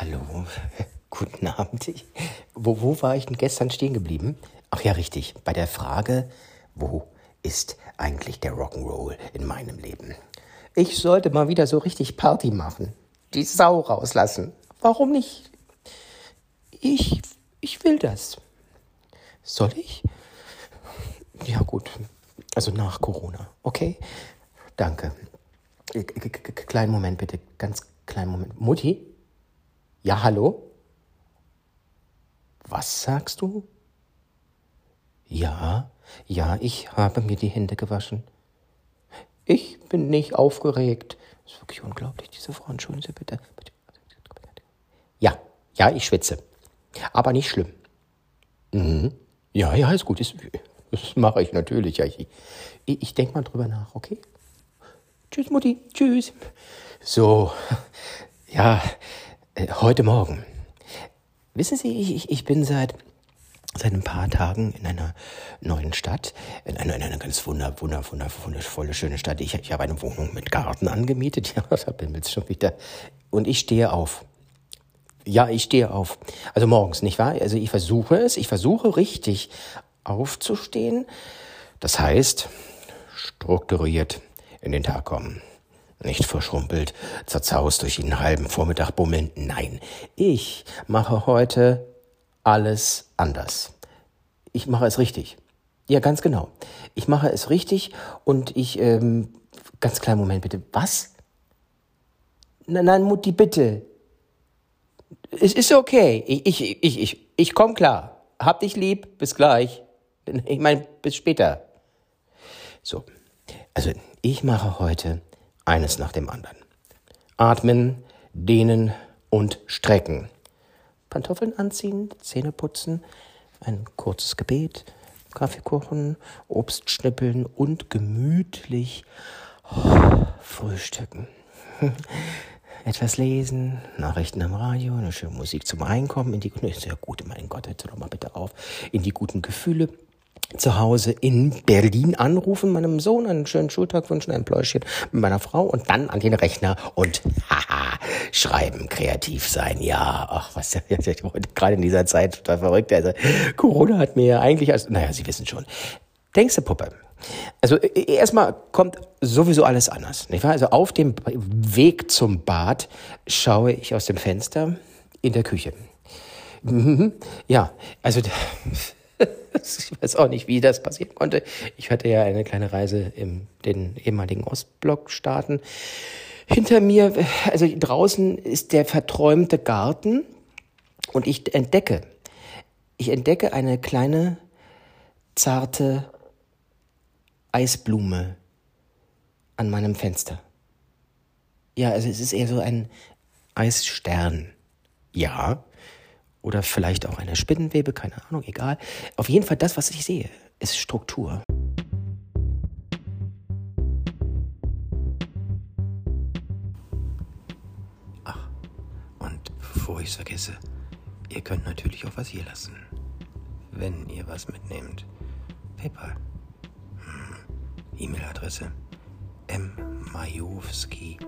Hallo, guten Abend. Wo, wo war ich denn gestern stehen geblieben? Ach ja, richtig, bei der Frage, wo ist eigentlich der Rock'n'Roll in meinem Leben? Ich sollte mal wieder so richtig Party machen, die Sau rauslassen. Warum nicht? Ich, ich will das. Soll ich? Ja gut, also nach Corona, okay? Danke. Kleinen Moment bitte, ganz kleinen Moment. Mutti? Ja, hallo? Was sagst du? Ja, ja, ich habe mir die Hände gewaschen. Ich bin nicht aufgeregt. Das ist wirklich unglaublich, diese Frau. Entschuldigen Sie bitte. Ja, ja, ich schwitze. Aber nicht schlimm. Mhm. Ja, ja, ist gut. Das, das mache ich natürlich. Ja, ich, ich denke mal drüber nach, okay? Tschüss, Mutti. Tschüss. So, ja, heute Morgen. Wissen Sie, ich, ich bin seit, seit ein paar Tagen in einer neuen Stadt, in einer, in einer ganz wunder, wunder, wunder, wundervolle, schöne Stadt. Ich, ich habe eine Wohnung mit Garten angemietet. Ja, da bin ich schon wieder. Und ich stehe auf. Ja, ich stehe auf. Also morgens, nicht wahr? Also ich versuche es, ich versuche richtig aufzustehen. Das heißt, strukturiert in den Tag kommen. Nicht verschrumpelt, zerzaust durch den halben Vormittag bummeln. Nein, ich mache heute alles anders. Ich mache es richtig. Ja, ganz genau. Ich mache es richtig und ich, ähm, ganz kleinen Moment bitte. Was? Nein, nein, Mutti, bitte. Es ist okay. Ich, ich, ich, ich, ich komm klar. Hab dich lieb. Bis gleich. Ich meine, bis später. So. Also, ich mache heute eines nach dem anderen. Atmen, dehnen und strecken. Pantoffeln anziehen, Zähne putzen, ein kurzes Gebet, Kaffeekuchen, Obst schnippeln und gemütlich frühstücken. Etwas lesen, Nachrichten am Radio, eine schöne Musik zum Einkommen, in die, ist ja gut, mein Gott, hört doch mal bitte auf, in die guten Gefühle zu Hause in Berlin anrufen, meinem Sohn einen schönen Schultag wünschen, ein Pläuschchen mit meiner Frau und dann an den Rechner und haha, schreiben, kreativ sein. Ja, ach, was ja, gerade in dieser Zeit total verrückt. Also Corona hat mir ja eigentlich, als, naja, Sie wissen schon. Denkst du, Puppe? Also e, erstmal kommt sowieso alles anders, nicht wahr? Also auf dem Weg zum Bad schaue ich aus dem Fenster in der Küche. Mhm. Ja, also ich weiß auch nicht, wie das passieren konnte. Ich hatte ja eine kleine Reise in den ehemaligen Ostblockstaaten. Hinter mir, also draußen ist der verträumte Garten und ich entdecke, ich entdecke eine kleine, zarte Eisblume an meinem Fenster. Ja, also es ist eher so ein Eisstern. Ja, oder vielleicht auch eine Spinnenwebe, keine Ahnung, egal. Auf jeden Fall das, was ich sehe, ist Struktur. Ach, und bevor ich es vergesse, ihr könnt natürlich auch was hier lassen. Wenn ihr was mitnehmt. PayPal. Hm. E-Mail-Adresse mmajowski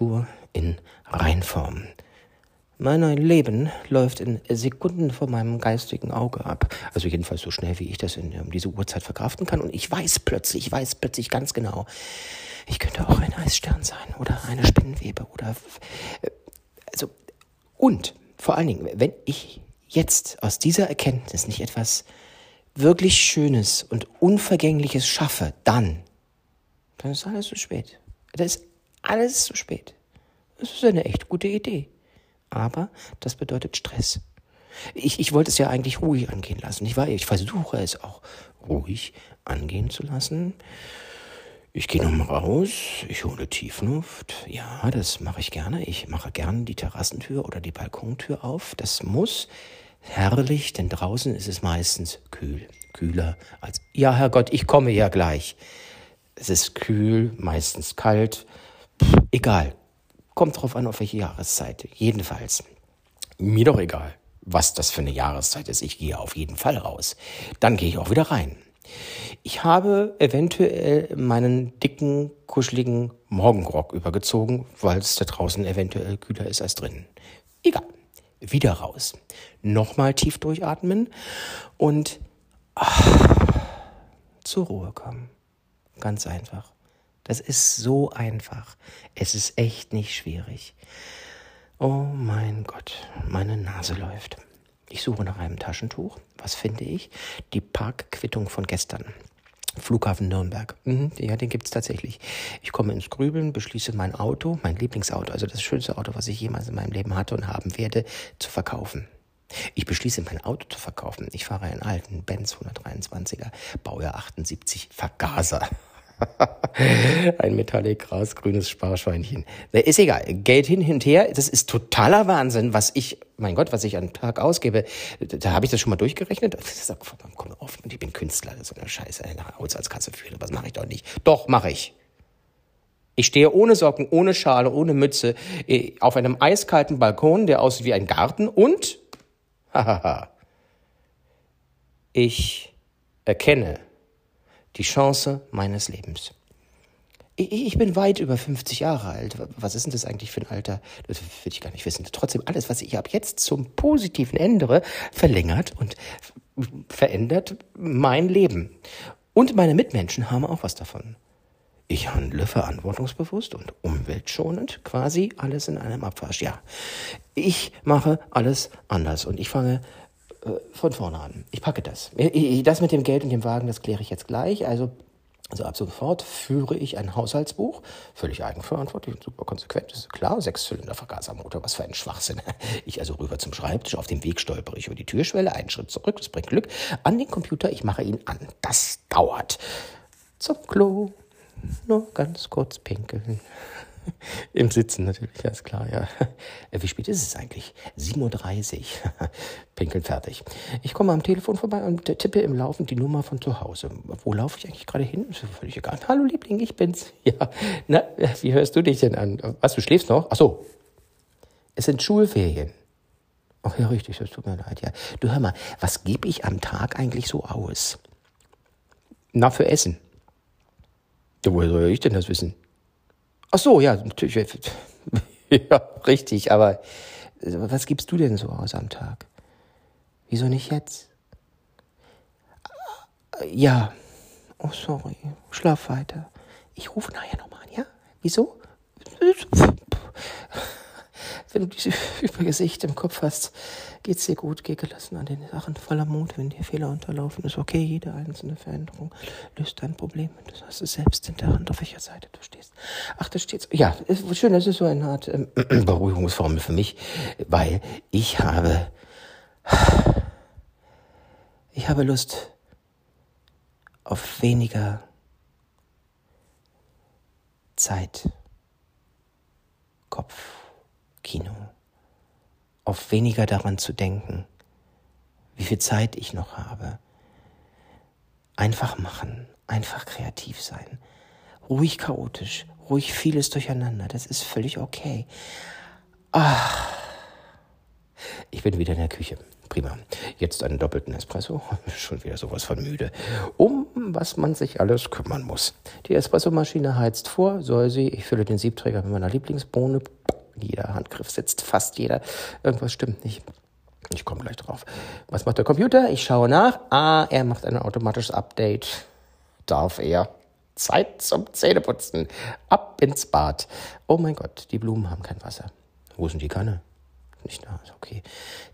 Struktur in Reinform. Mein Leben läuft in Sekunden vor meinem geistigen Auge ab. Also jedenfalls so schnell, wie ich das in um diese Uhrzeit verkraften kann. Und ich weiß plötzlich, ich weiß plötzlich ganz genau, ich könnte auch ein Eisstern sein oder eine Spinnenwebe oder äh, also und vor allen Dingen, wenn ich jetzt aus dieser Erkenntnis nicht etwas wirklich Schönes und Unvergängliches schaffe, dann, dann ist alles zu spät. Das ist alles zu spät. Das ist eine echt gute Idee. Aber das bedeutet Stress. Ich, ich wollte es ja eigentlich ruhig angehen lassen. Ich, war, ich versuche es auch ruhig angehen zu lassen. Ich gehe nochmal raus, ich hole Tiefluft. Ja, das mache ich gerne. Ich mache gerne die Terrassentür oder die Balkontür auf. Das muss herrlich, denn draußen ist es meistens kühl. Kühler als. Ja, Herrgott, ich komme ja gleich. Es ist kühl, meistens kalt. Pff, egal. Kommt drauf an, auf welche Jahreszeit. Jedenfalls. Mir doch egal, was das für eine Jahreszeit ist. Ich gehe auf jeden Fall raus. Dann gehe ich auch wieder rein. Ich habe eventuell meinen dicken, kuscheligen Morgenrock übergezogen, weil es da draußen eventuell kühler ist als drinnen. Egal. Wieder raus. Nochmal tief durchatmen und ach, zur Ruhe kommen. Ganz einfach. Das ist so einfach. Es ist echt nicht schwierig. Oh mein Gott, meine Nase läuft. Ich suche nach einem Taschentuch. Was finde ich? Die Parkquittung von gestern. Flughafen Nürnberg. Mhm, ja, den gibt's tatsächlich. Ich komme ins Grübeln, beschließe mein Auto, mein Lieblingsauto, also das schönste Auto, was ich jemals in meinem Leben hatte und haben werde, zu verkaufen. Ich beschließe, mein Auto zu verkaufen. Ich fahre einen alten Benz 123er, Baujahr 78, Vergaser. Ein Metallic grünes Sparschweinchen. Ist egal. Geld hin, hinterher. Das ist totaler Wahnsinn, was ich, mein Gott, was ich am Tag ausgebe. Da habe ich das schon mal durchgerechnet. Komm auf, ich bin Künstler. So eine Scheiße. Eine Haushaltskasse führen. Was mache ich doch nicht. Doch, mache ich. Ich stehe ohne Socken, ohne Schale, ohne Mütze äh, auf einem eiskalten Balkon, der aussieht wie ein Garten und, hahaha, ich erkenne, die Chance meines Lebens. Ich, bin weit über 50 Jahre alt. Was ist denn das eigentlich für ein Alter? Das will ich gar nicht wissen. Trotzdem, alles, was ich ab jetzt zum Positiven ändere, verlängert und verändert mein Leben. Und meine Mitmenschen haben auch was davon. Ich handle verantwortungsbewusst und umweltschonend, quasi alles in einem Abwasch. Ja, ich mache alles anders und ich fange von vorne an. Ich packe das. Das mit dem Geld und dem Wagen, das kläre ich jetzt gleich. Also, also ab sofort führe ich ein Haushaltsbuch, völlig eigenverantwortlich und super konsequent, ist klar, Sechszylinder Vergasermotor, was für ein Schwachsinn. Ich also rüber zum Schreibtisch, auf dem Weg stolpere ich über die Türschwelle, einen Schritt zurück, das bringt Glück, an den Computer, ich mache ihn an. Das dauert. Zum Klo, nur ganz kurz pinkeln. Im Sitzen natürlich, ja, ist klar, ja. Wie spät ist es eigentlich? 7.30 Uhr. Pinkeln fertig. Ich komme am Telefon vorbei und tippe im Laufen die Nummer von zu Hause. Wo laufe ich eigentlich gerade hin? Ist völlig egal. Hallo Liebling, ich bin's. Ja, na, wie hörst du dich denn an? Was, du schläfst noch? Ach so. Es sind Schulferien. Ach ja, richtig, das tut mir leid, ja. Du hör mal, was gebe ich am Tag eigentlich so aus? Na, für Essen. Ja, woher soll ich denn das wissen? Ach so, ja, natürlich. ja, richtig, aber was gibst du denn so aus am Tag? Wieso nicht jetzt? Ja. Oh, sorry. Schlaf weiter. Ich rufe nachher nochmal an, ja? Wieso? Wenn du diese Übergesicht im Kopf hast, geht's dir gut, geh gelassen an den Sachen voller Mut, wenn dir Fehler unterlaufen, ist okay, jede einzelne Veränderung löst dein Problem. Du hast es selbst in der Hand, auf welcher Seite du stehst. Ach, da steht's. Ja, ist schön, das ist so eine Art ähm, Beruhigungsformel für mich, weil ich habe, ich habe Lust auf weniger Zeit, Kopf, Kino auf weniger daran zu denken, wie viel Zeit ich noch habe. Einfach machen, einfach kreativ sein, ruhig chaotisch, ruhig vieles durcheinander, das ist völlig okay. Ach, ich bin wieder in der Küche. Prima. Jetzt einen doppelten Espresso. Schon wieder sowas von müde. Um was man sich alles kümmern muss. Die Espressomaschine heizt vor, soll sie. Ich fülle den Siebträger mit meiner Lieblingsbohne jeder Handgriff sitzt, fast jeder. Irgendwas stimmt nicht. Ich komme gleich drauf. Was macht der Computer? Ich schaue nach. Ah, er macht ein automatisches Update. Darf er. Zeit zum Zähneputzen. Ab ins Bad. Oh mein Gott, die Blumen haben kein Wasser. Wo denn die Kanne? Nicht da, okay.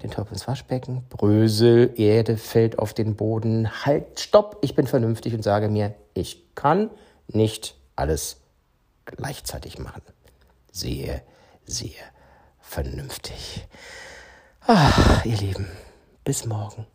Den Topf ins Waschbecken. Brösel, Erde fällt auf den Boden. Halt, stopp. Ich bin vernünftig und sage mir, ich kann nicht alles gleichzeitig machen. Sehe sehr vernünftig. Ach, ihr Lieben, bis morgen.